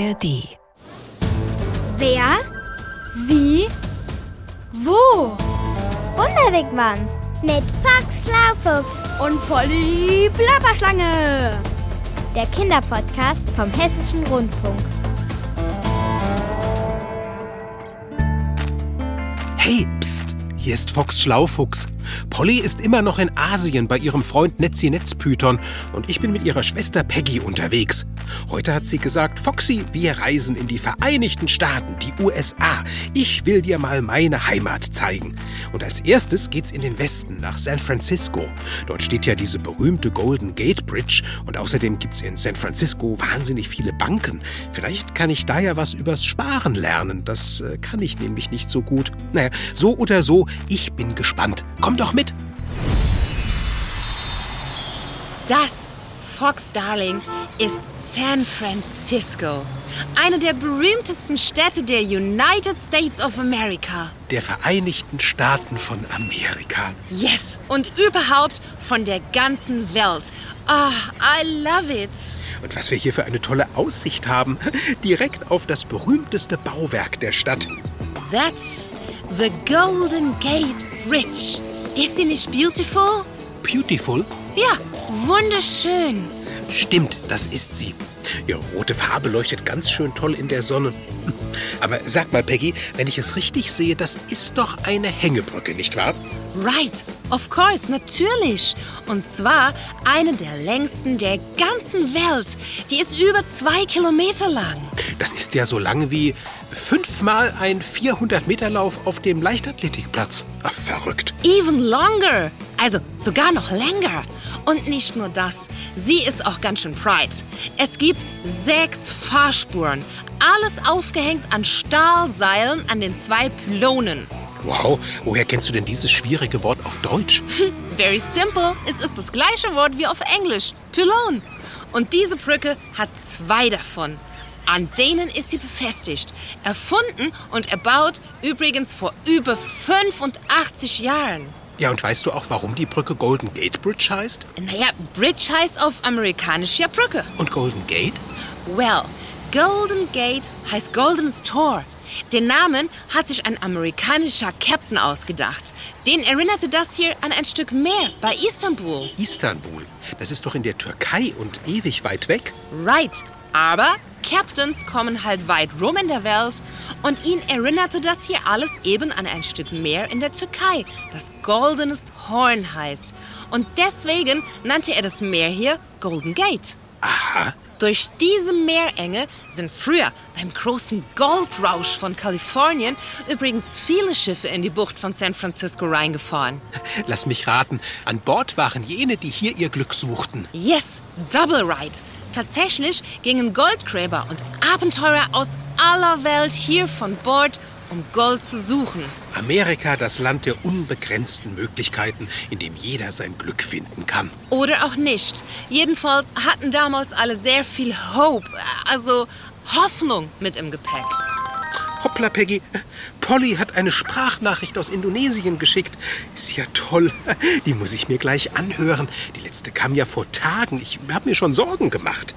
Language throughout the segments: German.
ARD. Wer? Wie? Wo? Wunderwegmann mit Fox Schlaufuchs Und Polly Plapperschlange. der Kinderpodcast vom Hessischen Rundfunk. Hey, pst, hier ist Fox Schlaufuchs. Polly ist immer noch in Asien bei ihrem Freund Netzi Netzpython und ich bin mit ihrer Schwester Peggy unterwegs. Heute hat sie gesagt, Foxy, wir reisen in die Vereinigten Staaten, die USA. Ich will dir mal meine Heimat zeigen. Und als erstes geht's in den Westen, nach San Francisco. Dort steht ja diese berühmte Golden Gate Bridge und außerdem gibt's in San Francisco wahnsinnig viele Banken. Vielleicht kann ich da ja was übers Sparen lernen. Das äh, kann ich nämlich nicht so gut. Naja, so oder so, ich bin gespannt. Doch mit. Das, Fox Darling, ist San Francisco. Eine der berühmtesten Städte der United States of America. Der Vereinigten Staaten von Amerika. Yes, und überhaupt von der ganzen Welt. Ah, I love it. Und was wir hier für eine tolle Aussicht haben. Direkt auf das berühmteste Bauwerk der Stadt. That's the Golden Gate Bridge. Ist sie nicht beautiful? Beautiful. Ja, wunderschön. Stimmt, das ist sie. Ihre rote Farbe leuchtet ganz schön toll in der Sonne. Aber sag mal, Peggy, wenn ich es richtig sehe, das ist doch eine Hängebrücke, nicht wahr? Right, of course, natürlich. Und zwar eine der längsten der ganzen Welt. Die ist über zwei Kilometer lang. Das ist ja so lang wie fünfmal ein 400-Meter-Lauf auf dem Leichtathletikplatz. Ach, verrückt. Even longer. Also sogar noch länger. Und nicht nur das, sie ist auch ganz schön breit. Es gibt sechs Fahrspuren. Alles aufgehängt an Stahlseilen an den zwei Pylonen. Wow, woher kennst du denn dieses schwierige Wort auf Deutsch? Very simple. Es ist das gleiche Wort wie auf Englisch. Pylon. Und diese Brücke hat zwei davon. An denen ist sie befestigt. Erfunden und erbaut übrigens vor über 85 Jahren. Ja, und weißt du auch, warum die Brücke Golden Gate Bridge heißt? Naja, Bridge heißt auf amerikanisch ja Brücke. Und Golden Gate? Well, Golden Gate heißt Goldenes Tor. Den Namen hat sich ein amerikanischer Captain ausgedacht. Den erinnerte das hier an ein Stück Meer bei Istanbul. Istanbul. Das ist doch in der Türkei und ewig weit weg. Right. Aber Captains kommen halt weit rum in der Welt und ihn erinnerte das hier alles eben an ein Stück Meer in der Türkei, das Goldenes Horn heißt. Und deswegen nannte er das Meer hier Golden Gate. Aha. Durch diese Meerenge sind früher beim großen Goldrausch von Kalifornien übrigens viele Schiffe in die Bucht von San Francisco reingefahren. Lass mich raten. An Bord waren jene, die hier ihr Glück suchten. Yes, double right. Tatsächlich gingen Goldgräber und Abenteurer aus aller Welt hier von Bord, um Gold zu suchen. Amerika, das Land der unbegrenzten Möglichkeiten, in dem jeder sein Glück finden kann. Oder auch nicht. Jedenfalls hatten damals alle sehr viel Hope, also Hoffnung mit im Gepäck. Hoppla, Peggy. Polly hat eine Sprachnachricht aus Indonesien geschickt. Ist ja toll. Die muss ich mir gleich anhören. Die letzte kam ja vor Tagen. Ich habe mir schon Sorgen gemacht.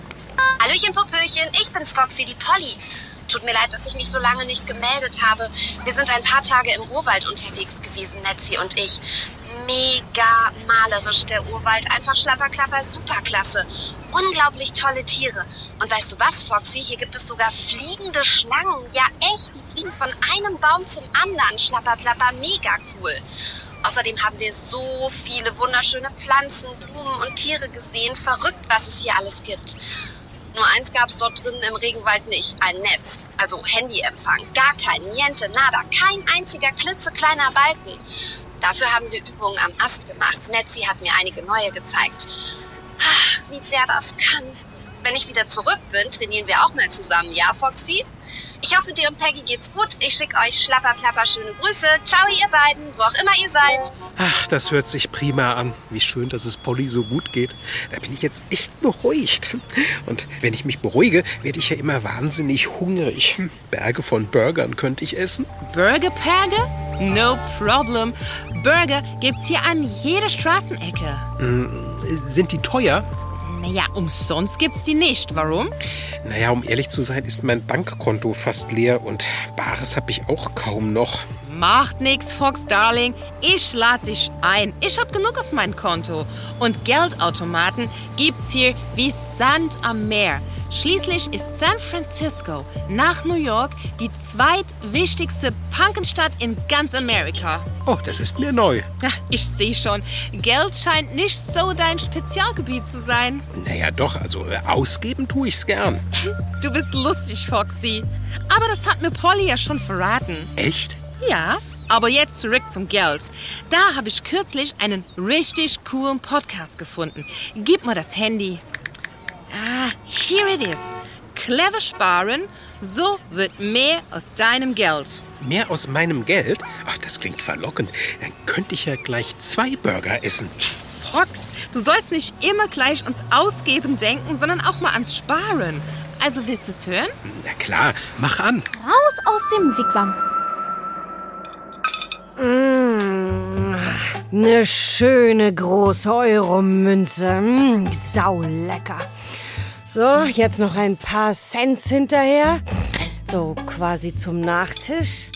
Hallöchen, Popöchen, ich bin's Foxy, die Polly. Tut mir leid, dass ich mich so lange nicht gemeldet habe. Wir sind ein paar Tage im Urwald unterwegs gewesen, Netzi und ich. Mega malerisch der Urwald, einfach schlapperklapper, superklasse. Unglaublich tolle Tiere. Und weißt du was, Foxy? Hier gibt es sogar fliegende Schlangen. Ja, echt, die fliegen von einem Baum zum anderen. Schlapperplapper, mega cool. Außerdem haben wir so viele wunderschöne Pflanzen, Blumen und Tiere gesehen. Verrückt, was es hier alles gibt. Nur eins gab es dort drinnen im Regenwald nicht. Ein Netz. Also Handyempfang. Gar kein. Niente, nada. Kein einziger klitzekleiner Balken. Dafür haben wir Übungen am Ast gemacht. Netzi hat mir einige neue gezeigt. Ach, wie der das kann. Wenn ich wieder zurück bin, trainieren wir auch mal zusammen. Ja, Foxy? Ich hoffe, dir und Peggy geht's gut. Ich schicke euch schlapperplapper schöne Grüße. Ciao, ihr beiden, wo auch immer ihr seid. Ach, das hört sich prima an. Wie schön, dass es Polly so gut geht. Da bin ich jetzt echt beruhigt. Und wenn ich mich beruhige, werde ich ja immer wahnsinnig hungrig. Berge von Burgern könnte ich essen. Burgerperge? No problem. Burger gibt's hier an jeder Straßenecke. Sind die teuer? Naja, umsonst gibt's die nicht. Warum? Naja, um ehrlich zu sein, ist mein Bankkonto fast leer und Bares habe ich auch kaum noch. Macht nix, Fox Darling. Ich lade dich ein. Ich hab genug auf mein Konto. Und Geldautomaten gibt's hier wie Sand am Meer. Schließlich ist San Francisco nach New York die zweitwichtigste Punkenstadt in ganz Amerika. Oh, das ist mir neu. Ja, ich sehe schon. Geld scheint nicht so dein Spezialgebiet zu sein. Naja, doch, also äh, ausgeben tue ich's gern. Du bist lustig, Foxy. Aber das hat mir Polly ja schon verraten. Echt? Ja, aber jetzt zurück zum Geld. Da habe ich kürzlich einen richtig coolen Podcast gefunden. Gib mir das Handy. Ah, here it is. Clever sparen, so wird mehr aus deinem Geld. Mehr aus meinem Geld? Ach, das klingt verlockend. Dann könnte ich ja gleich zwei Burger essen. Fox, du sollst nicht immer gleich ans Ausgeben denken, sondern auch mal ans Sparen. Also willst du es hören? Na klar, mach an. Raus aus dem Wigwam. Eine schöne große Euromünze. Mm, saulecker. So, jetzt noch ein paar Cents hinterher. So quasi zum Nachtisch.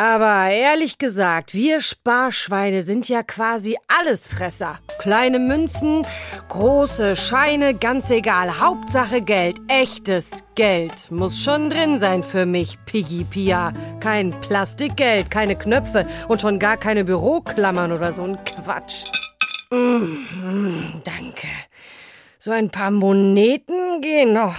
Aber ehrlich gesagt, wir Sparschweine sind ja quasi Allesfresser. Kleine Münzen, große Scheine, ganz egal. Hauptsache Geld, echtes Geld. Muss schon drin sein für mich, Piggy Pia. Kein Plastikgeld, keine Knöpfe und schon gar keine Büroklammern oder so ein Quatsch. Mm, danke. So ein paar Moneten gehen noch.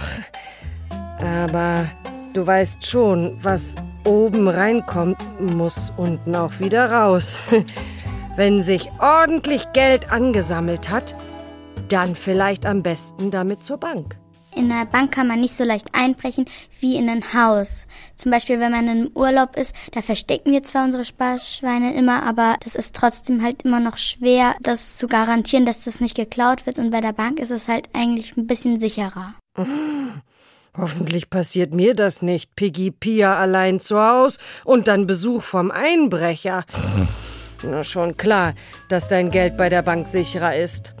Aber du weißt schon, was oben reinkommt, muss unten auch wieder raus. Wenn sich ordentlich Geld angesammelt hat, dann vielleicht am besten damit zur Bank. In einer Bank kann man nicht so leicht einbrechen wie in ein Haus. Zum Beispiel, wenn man im Urlaub ist, da verstecken wir zwar unsere Sparschweine immer, aber das ist trotzdem halt immer noch schwer, das zu garantieren, dass das nicht geklaut wird. Und bei der Bank ist es halt eigentlich ein bisschen sicherer. Hoffentlich passiert mir das nicht, Piggy Pia allein zu Haus und dann Besuch vom Einbrecher. Na schon klar, dass dein Geld bei der Bank sicherer ist.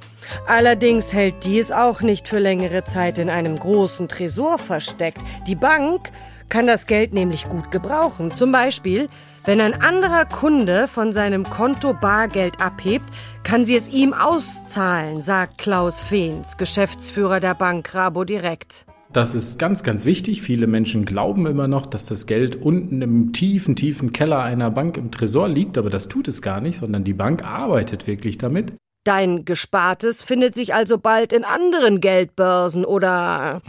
Allerdings hält die es auch nicht für längere Zeit in einem großen Tresor versteckt. Die Bank kann das Geld nämlich gut gebrauchen. Zum Beispiel, wenn ein anderer Kunde von seinem Konto Bargeld abhebt, kann sie es ihm auszahlen, sagt Klaus Fehns, Geschäftsführer der Bank Rabo Direkt. Das ist ganz, ganz wichtig. Viele Menschen glauben immer noch, dass das Geld unten im tiefen, tiefen Keller einer Bank im Tresor liegt, aber das tut es gar nicht, sondern die Bank arbeitet wirklich damit. Dein Gespartes findet sich also bald in anderen Geldbörsen oder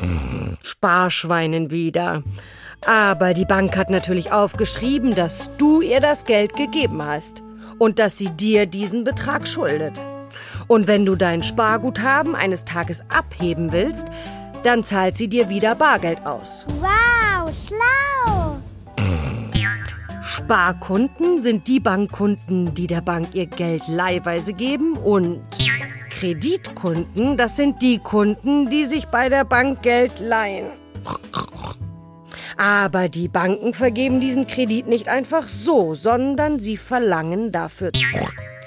Sparschweinen wieder. Aber die Bank hat natürlich aufgeschrieben, dass du ihr das Geld gegeben hast und dass sie dir diesen Betrag schuldet. Und wenn du dein Sparguthaben eines Tages abheben willst, dann zahlt sie dir wieder Bargeld aus. Wow, schlau! Sparkunden sind die Bankkunden, die der Bank ihr Geld leihweise geben und Kreditkunden, das sind die Kunden, die sich bei der Bank Geld leihen. Aber die Banken vergeben diesen Kredit nicht einfach so, sondern sie verlangen dafür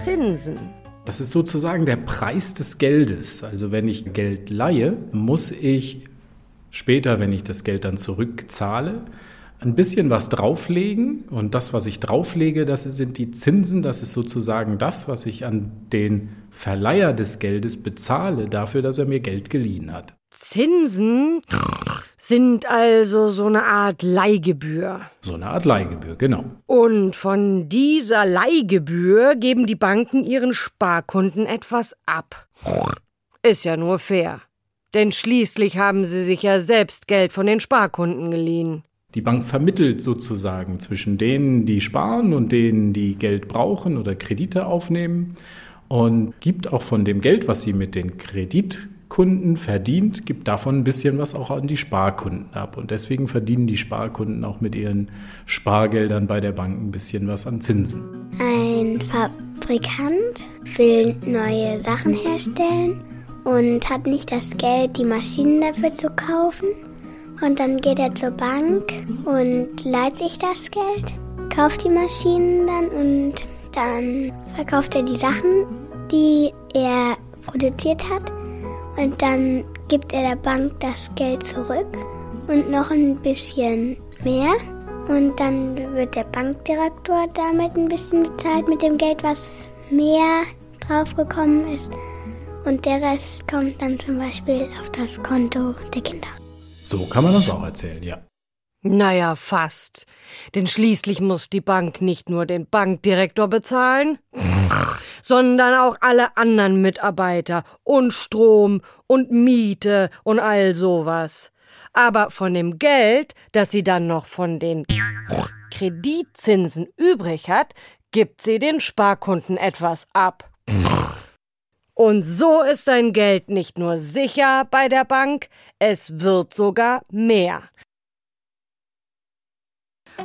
Zinsen. Das ist sozusagen der Preis des Geldes. Also wenn ich Geld leihe, muss ich später, wenn ich das Geld dann zurückzahle, ein bisschen was drauflegen. Und das, was ich drauflege, das sind die Zinsen. Das ist sozusagen das, was ich an den Verleiher des Geldes bezahle, dafür, dass er mir Geld geliehen hat. Zinsen sind also so eine Art Leihgebühr. So eine Art Leihgebühr, genau. Und von dieser Leihgebühr geben die Banken ihren Sparkunden etwas ab. Ist ja nur fair. Denn schließlich haben sie sich ja selbst Geld von den Sparkunden geliehen. Die Bank vermittelt sozusagen zwischen denen, die sparen und denen, die Geld brauchen oder Kredite aufnehmen und gibt auch von dem Geld, was sie mit den Kreditkunden verdient, gibt davon ein bisschen was auch an die Sparkunden ab. Und deswegen verdienen die Sparkunden auch mit ihren Spargeldern bei der Bank ein bisschen was an Zinsen. Ein Fabrikant will neue Sachen herstellen und hat nicht das Geld, die Maschinen dafür zu kaufen. Und dann geht er zur Bank und leiht sich das Geld, kauft die Maschinen dann und dann verkauft er die Sachen, die er produziert hat. Und dann gibt er der Bank das Geld zurück und noch ein bisschen mehr. Und dann wird der Bankdirektor damit ein bisschen bezahlt mit dem Geld, was mehr draufgekommen ist. Und der Rest kommt dann zum Beispiel auf das Konto der Kinder. So kann man das auch erzählen, ja. Naja, fast. Denn schließlich muss die Bank nicht nur den Bankdirektor bezahlen, sondern auch alle anderen Mitarbeiter und Strom und Miete und all sowas. Aber von dem Geld, das sie dann noch von den Kreditzinsen übrig hat, gibt sie den Sparkunden etwas ab. Und so ist dein Geld nicht nur sicher bei der Bank, es wird sogar mehr.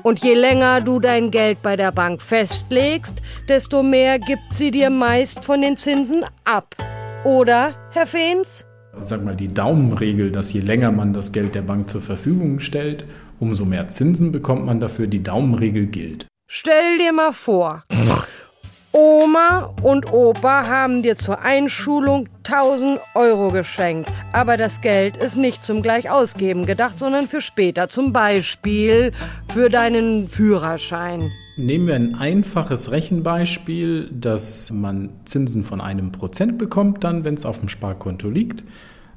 Und je länger du dein Geld bei der Bank festlegst, desto mehr gibt sie dir meist von den Zinsen ab. Oder, Herr Fehns? Sag mal, die Daumenregel, dass je länger man das Geld der Bank zur Verfügung stellt, umso mehr Zinsen bekommt man dafür, die Daumenregel gilt. Stell dir mal vor, Oma und Opa haben dir zur Einschulung 1000 Euro geschenkt. Aber das Geld ist nicht zum Gleichausgeben gedacht, sondern für später. Zum Beispiel für deinen Führerschein. Nehmen wir ein einfaches Rechenbeispiel, dass man Zinsen von einem Prozent bekommt, dann, wenn es auf dem Sparkonto liegt.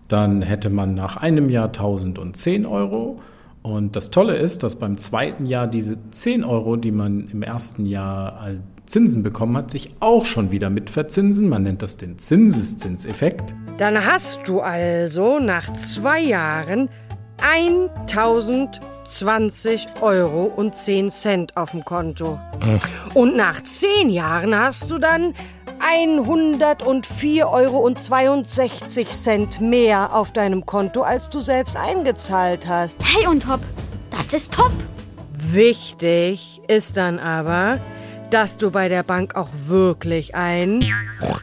Dann hätte man nach einem Jahr 1010 Euro. Und das Tolle ist, dass beim zweiten Jahr diese 10 Euro, die man im ersten Jahr als Zinsen bekommen hat, sich auch schon wieder mit verzinsen. Man nennt das den Zinseszinseffekt. Dann hast du also nach zwei Jahren 1020 Euro und 10 Cent auf dem Konto. Und nach zehn Jahren hast du dann 104 Euro und 62 Cent mehr auf deinem Konto, als du selbst eingezahlt hast. Hey und hopp, das ist top. Wichtig ist dann aber, dass du bei der Bank auch wirklich ein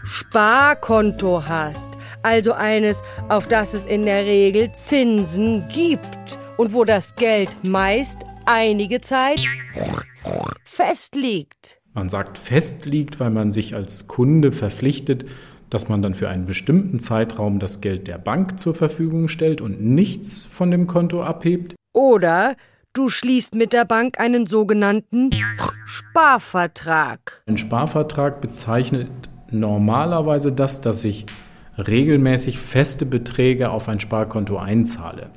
Sparkonto hast. Also eines, auf das es in der Regel Zinsen gibt und wo das Geld meist einige Zeit fest liegt. Man sagt fest liegt, weil man sich als Kunde verpflichtet, dass man dann für einen bestimmten Zeitraum das Geld der Bank zur Verfügung stellt und nichts von dem Konto abhebt. Oder du schließt mit der Bank einen sogenannten Sparvertrag. Ein Sparvertrag bezeichnet normalerweise das, dass ich regelmäßig feste Beträge auf ein Sparkonto einzahle.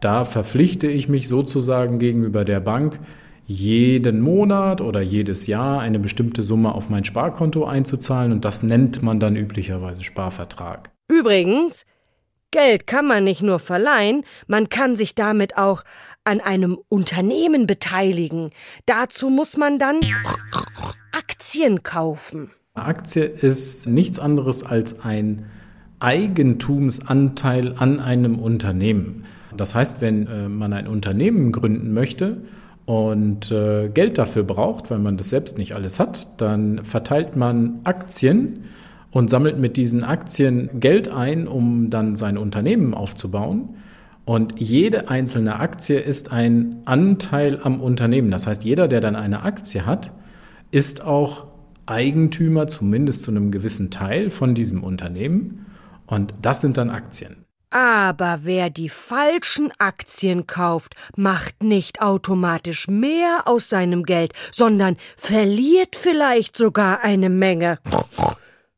Da verpflichte ich mich sozusagen gegenüber der Bank, jeden Monat oder jedes Jahr eine bestimmte Summe auf mein Sparkonto einzuzahlen und das nennt man dann üblicherweise Sparvertrag. Übrigens, Geld kann man nicht nur verleihen, man kann sich damit auch an einem Unternehmen beteiligen. Dazu muss man dann Aktien kaufen. Eine Aktie ist nichts anderes als ein Eigentumsanteil an einem Unternehmen. Das heißt, wenn äh, man ein Unternehmen gründen möchte und äh, Geld dafür braucht, weil man das selbst nicht alles hat, dann verteilt man Aktien und sammelt mit diesen Aktien Geld ein, um dann sein Unternehmen aufzubauen. Und jede einzelne Aktie ist ein Anteil am Unternehmen. Das heißt, jeder, der dann eine Aktie hat, ist auch Eigentümer, zumindest zu einem gewissen Teil von diesem Unternehmen. Und das sind dann Aktien. Aber wer die falschen Aktien kauft, macht nicht automatisch mehr aus seinem Geld, sondern verliert vielleicht sogar eine Menge.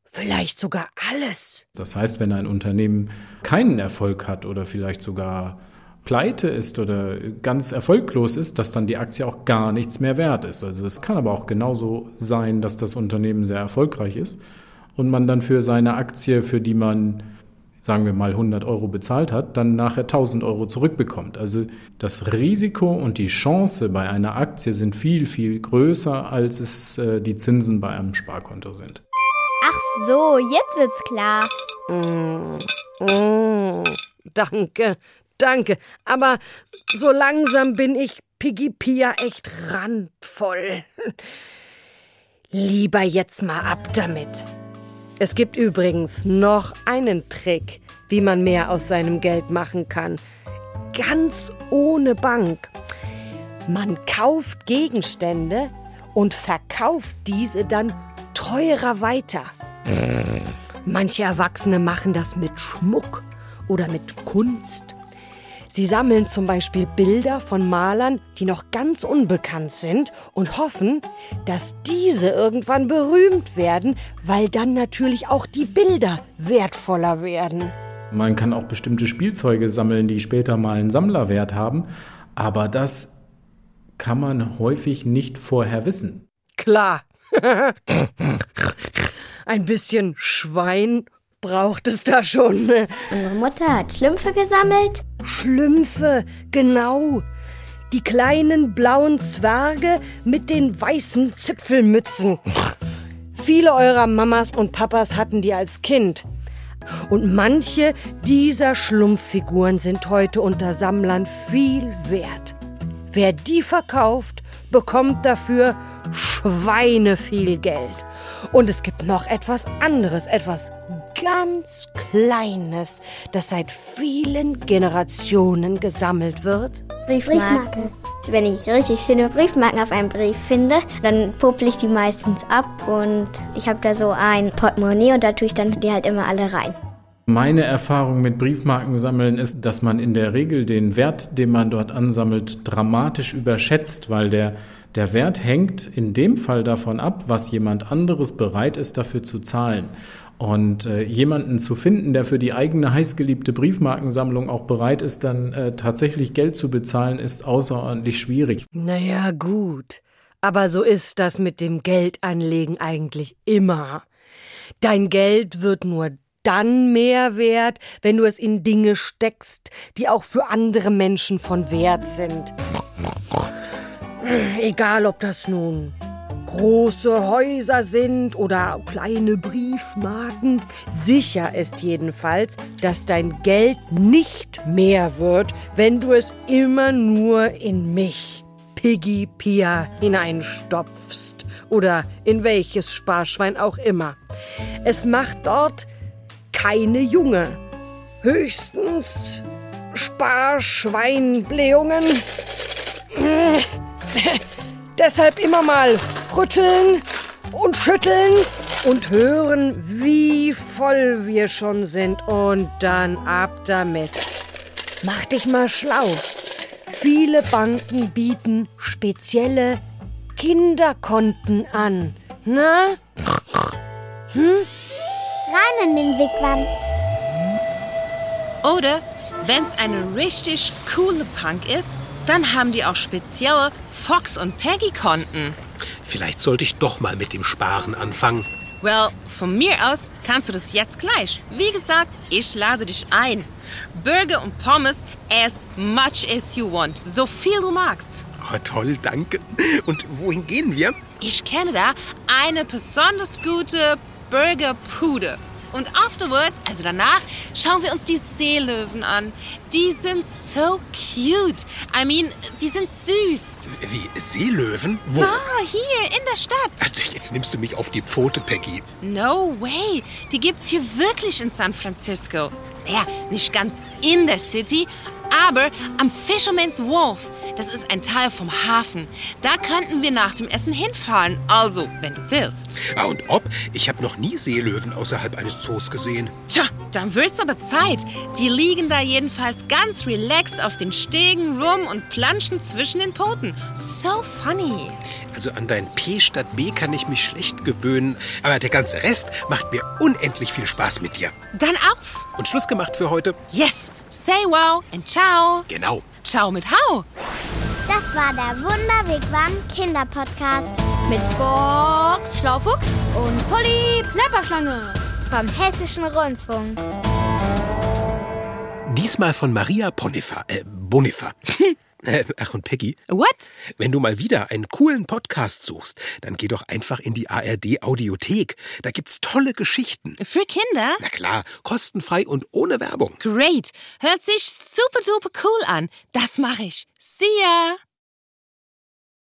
Vielleicht sogar alles. Das heißt, wenn ein Unternehmen keinen Erfolg hat oder vielleicht sogar pleite ist oder ganz erfolglos ist, dass dann die Aktie auch gar nichts mehr wert ist. Also es kann aber auch genauso sein, dass das Unternehmen sehr erfolgreich ist und man dann für seine Aktie, für die man sagen wir mal 100 Euro bezahlt hat, dann nachher 1000 Euro zurückbekommt. Also das Risiko und die Chance bei einer Aktie sind viel, viel größer, als es äh, die Zinsen bei einem Sparkonto sind. Ach so, jetzt wird's klar. Mm, mm, danke, danke. Aber so langsam bin ich Piggy Pia echt randvoll. Lieber jetzt mal ab damit. Es gibt übrigens noch einen Trick, wie man mehr aus seinem Geld machen kann. Ganz ohne Bank. Man kauft Gegenstände und verkauft diese dann teurer weiter. Manche Erwachsene machen das mit Schmuck oder mit Kunst. Sie sammeln zum Beispiel Bilder von Malern, die noch ganz unbekannt sind und hoffen, dass diese irgendwann berühmt werden, weil dann natürlich auch die Bilder wertvoller werden. Man kann auch bestimmte Spielzeuge sammeln, die später mal einen Sammlerwert haben, aber das kann man häufig nicht vorher wissen. Klar. Ein bisschen Schwein braucht es da schon. Unsere Mutter hat Schlümpfe gesammelt. Schlümpfe, genau. Die kleinen blauen Zwerge mit den weißen Zipfelmützen. Viele eurer Mamas und Papas hatten die als Kind. Und manche dieser Schlumpffiguren sind heute unter Sammlern viel wert. Wer die verkauft, bekommt dafür Schweine viel Geld. Und es gibt noch etwas anderes, etwas ganz Kleines, das seit vielen Generationen gesammelt wird. Briefmarken. Wenn ich richtig schöne Briefmarken auf einem Brief finde, dann popel ich die meistens ab und ich habe da so ein Portemonnaie und da tue ich dann die halt immer alle rein. Meine Erfahrung mit Briefmarkensammeln ist, dass man in der Regel den Wert, den man dort ansammelt, dramatisch überschätzt, weil der, der Wert hängt in dem Fall davon ab, was jemand anderes bereit ist, dafür zu zahlen. Und äh, jemanden zu finden, der für die eigene heißgeliebte Briefmarkensammlung auch bereit ist, dann äh, tatsächlich Geld zu bezahlen, ist außerordentlich schwierig. Naja, gut. Aber so ist das mit dem Geldanlegen eigentlich immer. Dein Geld wird nur dann mehr wert, wenn du es in Dinge steckst, die auch für andere Menschen von Wert sind. Egal, ob das nun große Häuser sind oder kleine Briefmarken. Sicher ist jedenfalls, dass dein Geld nicht mehr wird, wenn du es immer nur in mich, Piggy Pia, hineinstopfst oder in welches Sparschwein auch immer. Es macht dort keine Junge, höchstens Sparschweinblähungen. Deshalb immer mal rütteln und schütteln und hören, wie voll wir schon sind. Und dann ab damit. Mach dich mal schlau. Viele Banken bieten spezielle Kinderkonten an. Na? Hm? Rein in den Wigwam. Oder wenn's eine richtig coole Punk ist, dann haben die auch spezielle Fox- und Peggy-Konten. Vielleicht sollte ich doch mal mit dem Sparen anfangen. Well, von mir aus kannst du das jetzt gleich. Wie gesagt, ich lade dich ein. Burger und Pommes as much as you want. So viel du magst. Oh, toll, danke. Und wohin gehen wir? Ich kenne da eine besonders gute Burgerpude. Und afterwards, also danach, schauen wir uns die Seelöwen an. Die sind so cute. I mean, die sind süß. Wie, Seelöwen? Wo? Ah, hier in der Stadt. Jetzt nimmst du mich auf die Pfote, Peggy. No way. Die gibt's hier wirklich in San Francisco. Ja, nicht ganz in der City, aber am Fisherman's Wharf. Das ist ein Teil vom Hafen. Da könnten wir nach dem Essen hinfahren. Also, wenn du willst. Ah, und ob? Ich habe noch nie Seelöwen außerhalb eines Zoos gesehen. Tja, dann wird's aber Zeit. Die liegen da jedenfalls ganz relaxed auf den Stegen rum und planschen zwischen den Poten. So funny. Also an dein P statt B kann ich mich schlecht gewöhnen, aber der ganze Rest macht mir unendlich viel Spaß mit dir. Dann auf. Und Schluss gemacht für heute? Yes. Say wow and ciao. Genau. Ciao mit Hau. Das war der Wunderwigwam Kinderpodcast Mit Box Schlaufuchs und Polly Plapperschlange. vom Hessischen Rundfunk. Diesmal von Maria Bonifa. Äh, Bonifa. Äh, Ach und Peggy, What? wenn du mal wieder einen coolen Podcast suchst, dann geh doch einfach in die ARD Audiothek. Da gibt's tolle Geschichten. Für Kinder? Na klar, kostenfrei und ohne Werbung. Great. Hört sich super duper cool an. Das mache ich. See ya.